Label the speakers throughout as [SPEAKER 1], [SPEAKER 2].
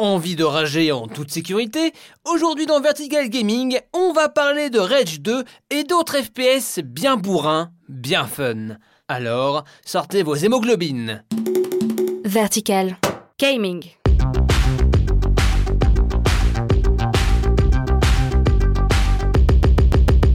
[SPEAKER 1] Envie de rager en toute sécurité Aujourd'hui dans Vertical Gaming, on va parler de Rage 2 et d'autres FPS bien bourrins, bien fun. Alors, sortez vos hémoglobines.
[SPEAKER 2] Vertical Gaming.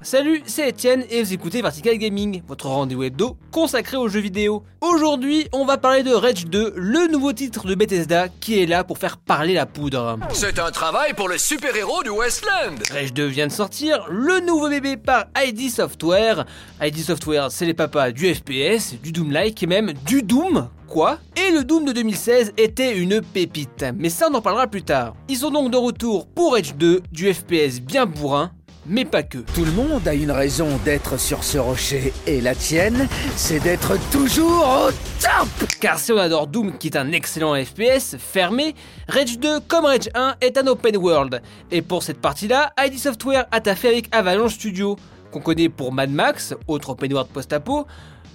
[SPEAKER 1] Salut, c'est Etienne et vous écoutez Vertical Gaming, votre rendez-vous hebdo consacré aux jeux vidéo. Aujourd'hui, on va parler de Rage 2, le nouveau titre de Bethesda qui est là pour faire parler la poudre.
[SPEAKER 3] C'est un travail pour le super-héros du Westland
[SPEAKER 1] Rage 2 vient de sortir, le nouveau bébé par ID Software. ID Software, c'est les papas du FPS, du Doom-like et même du Doom, quoi Et le Doom de 2016 était une pépite, mais ça on en parlera plus tard. Ils sont donc de retour pour Rage 2, du FPS bien bourrin, mais pas que.
[SPEAKER 4] Tout le monde a une raison d'être sur ce rocher, et la tienne, c'est d'être toujours au top
[SPEAKER 1] Car si on adore Doom qui est un excellent FPS fermé, Rage 2 comme Rage 1 est un open world. Et pour cette partie-là, ID Software a taffé avec Avalanche Studio, qu'on connaît pour Mad Max, autre open world post-apo,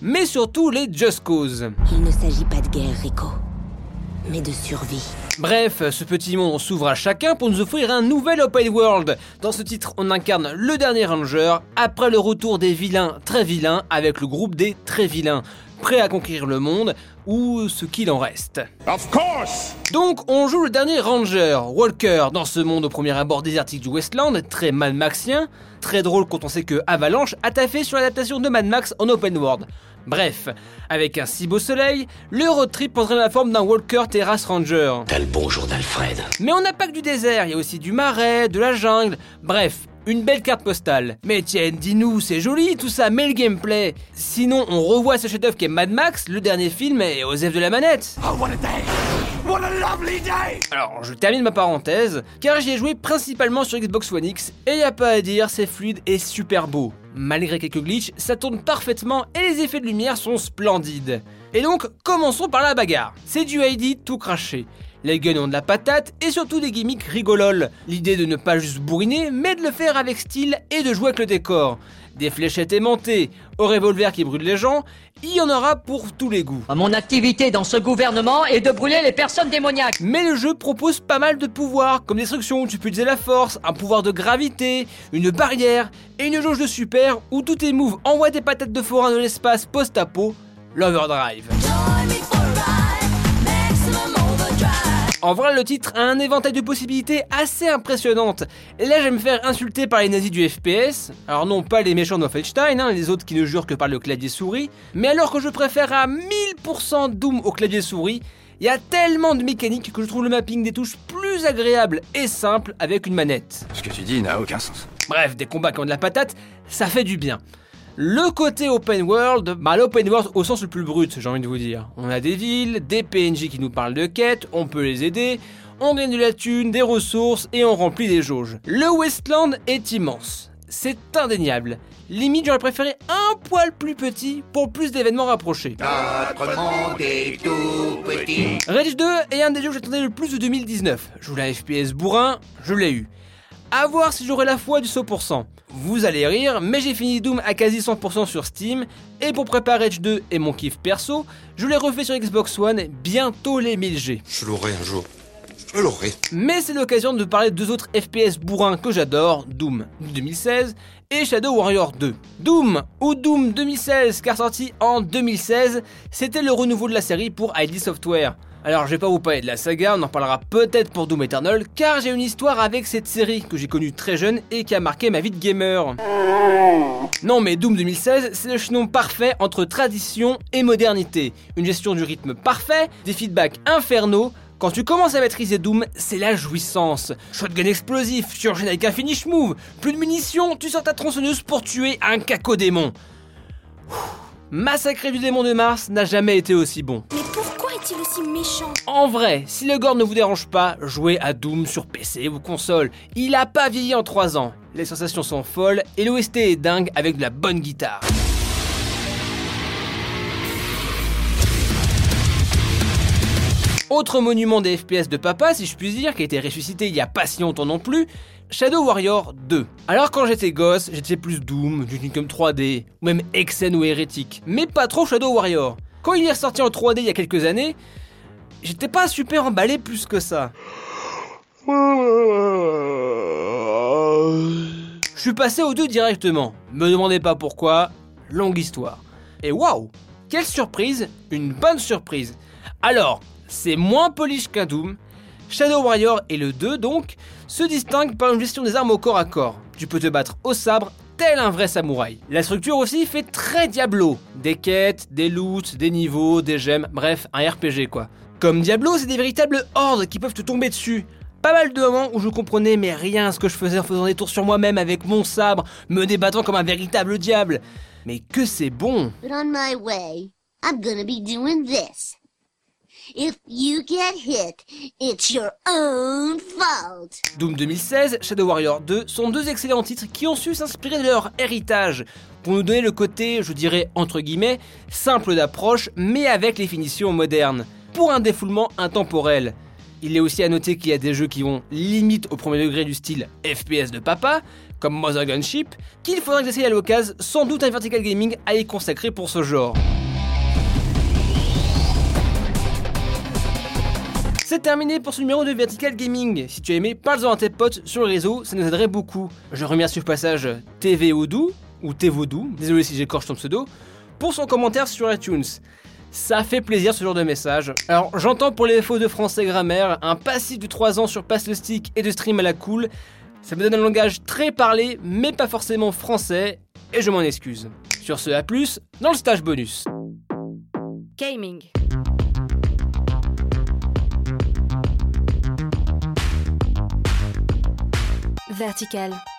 [SPEAKER 1] mais surtout les Just Cause.
[SPEAKER 5] Il ne s'agit pas de guerre, Rico, mais de survie.
[SPEAKER 1] Bref, ce petit monde s'ouvre à chacun pour nous offrir un nouvel open world. Dans ce titre, on incarne le dernier ranger, après le retour des vilains très vilains avec le groupe des très vilains, prêts à conquérir le monde, ou ce qu'il en reste.
[SPEAKER 6] Of course
[SPEAKER 1] Donc on joue le dernier ranger, Walker, dans ce monde au premier abord désertique du Westland, très Mad Maxien, très drôle quand on sait que Avalanche a taffé sur l'adaptation de Mad Max en open world. Bref, avec un si beau soleil, le road trip prendrait la forme d'un Walker Terrace Ranger.
[SPEAKER 7] T'as le bonjour d'Alfred.
[SPEAKER 1] Mais on n'a pas que du désert, il y a aussi du marais, de la jungle, bref, une belle carte postale. Mais tiens, dis-nous, c'est joli tout ça, mais le gameplay. Sinon, on revoit ce chef-d'œuvre qui est Mad Max, le dernier film, et Osef de la manette.
[SPEAKER 6] Oh, what a day What a lovely day
[SPEAKER 1] Alors, je termine ma parenthèse, car j'y ai joué principalement sur Xbox One X, et y a pas à dire, c'est fluide et super beau. Malgré quelques glitches, ça tourne parfaitement et les effets de lumière sont splendides. Et donc, commençons par la bagarre. C'est du ID tout craché. Les guns ont de la patate et surtout des gimmicks rigololes. L'idée de ne pas juste bourriner, mais de le faire avec style et de jouer avec le décor. Des fléchettes aimantées, au revolver qui brûle les gens, il y en aura pour tous les goûts.
[SPEAKER 8] Mon activité dans ce gouvernement est de brûler les personnes démoniaques.
[SPEAKER 1] Mais le jeu propose pas mal de pouvoirs, comme destruction où tu peux utiliser la force, un pouvoir de gravité, une barrière, et une jauge de super où tout est move envoie des patates de forain de l'espace post-apo, l'overdrive. En vrai, le titre a un éventail de possibilités assez impressionnantes. Et là, je vais me faire insulter par les nazis du FPS. Alors non, pas les méchants de Wolfenstein, hein, les autres qui ne jurent que par le clavier souris. Mais alors que je préfère à 1000% Doom au clavier souris, il y a tellement de mécaniques que je trouve le mapping des touches plus agréable et simple avec une manette.
[SPEAKER 6] Ce que tu dis n'a aucun sens.
[SPEAKER 1] Bref, des combats qui ont de la patate, ça fait du bien. Le côté open world, bah l'open world au sens le plus brut, j'ai envie de vous dire. On a des villes, des PNJ qui nous parlent de quêtes, on peut les aider, on gagne de la thune, des ressources et on remplit des jauges. Le Westland est immense. C'est indéniable. Limite, j'aurais préféré un poil plus petit pour plus d'événements rapprochés.
[SPEAKER 7] Notre monde est tout petit.
[SPEAKER 1] Rage 2 est un des jeux que j'attendais le plus de 2019. Je voulais FPS bourrin, je l'ai eu. À voir si j'aurai la foi du 100%. Vous allez rire, mais j'ai fini Doom à quasi 100% sur Steam, et pour préparer Rage 2 et mon kiff perso, je l'ai refait sur Xbox One, bientôt les 1000G.
[SPEAKER 9] Je l'aurai un jour. Je l'aurai.
[SPEAKER 1] Mais c'est l'occasion de parler de deux autres FPS bourrins que j'adore, Doom 2016 et Shadow Warrior 2. Doom, ou Doom 2016, car sorti en 2016, c'était le renouveau de la série pour ID Software. Alors je vais pas vous parler de la saga, on en parlera peut-être pour Doom Eternal, car j'ai une histoire avec cette série que j'ai connue très jeune et qui a marqué ma vie de gamer. Non mais Doom 2016, c'est le chaînon parfait entre tradition et modernité. Une gestion du rythme parfait, des feedbacks infernaux, quand tu commences à maîtriser Doom, c'est la jouissance. Shotgun explosif, enchaînes avec un finish move, plus de munitions, tu sors ta tronçonneuse pour tuer un cacodémon. Massacrer du démon de Mars n'a jamais été aussi bon.
[SPEAKER 2] Mais pourquoi est-il aussi méchant?
[SPEAKER 1] En vrai, si le gore ne vous dérange pas, jouez à Doom sur PC ou console. Il a pas vieilli en 3 ans. Les sensations sont folles et l'OST est dingue avec de la bonne guitare. Autre monument des FPS de papa, si je puis dire, qui a été ressuscité il y a pas si longtemps non plus, Shadow Warrior 2. Alors quand j'étais gosse, j'étais plus Doom, Duke Nukem 3D, ou même Exen ou Hérétique, mais pas trop Shadow Warrior. Quand il est ressorti en 3D il y a quelques années, j'étais pas super emballé plus que ça. Je suis passé aux deux directement. Me demandez pas pourquoi, longue histoire. Et waouh Quelle surprise Une bonne surprise Alors, c'est moins polish qu'un Doom. Shadow Warrior et le 2 donc se distinguent par une gestion des armes au corps à corps. Tu peux te battre au sabre tel un vrai samouraï. La structure aussi fait très Diablo. Des quêtes, des loots, des niveaux, des gemmes, bref, un RPG quoi. Comme Diablo, c'est des véritables hordes qui peuvent te tomber dessus. Pas mal de moments où je comprenais mais rien à ce que je faisais en faisant des tours sur moi-même avec mon sabre, me débattant comme un véritable diable. Mais que c'est bon
[SPEAKER 10] But on my way, I'm gonna be doing this. If you get hit, it's your own fault.
[SPEAKER 1] Doom 2016, Shadow Warrior 2 sont deux excellents titres qui ont su s'inspirer de leur héritage pour nous donner le côté, je dirais entre guillemets, simple d'approche mais avec les finitions modernes, pour un défoulement intemporel. Il est aussi à noter qu'il y a des jeux qui vont limite au premier degré du style FPS de papa, comme Mother Gunship, qu'il faudra que j'essaye à l'occasion, sans doute un Vertical Gaming à y consacrer pour ce genre. C'est terminé pour ce numéro de Vertical Gaming. Si tu as aimé, parle-en à tes potes sur le réseau, ça nous aiderait beaucoup. Je remercie au passage TV Odoo, ou Tevodou, désolé si j'écorche ton pseudo, pour son commentaire sur iTunes. Ça fait plaisir ce genre de message. Alors j'entends pour les défauts de français grammaire, un passif de 3 ans sur Pass le Stick et de stream à la cool. Ça me donne un langage très parlé, mais pas forcément français, et je m'en excuse. Sur ce, à plus, dans le stage bonus.
[SPEAKER 2] Gaming. Vertical.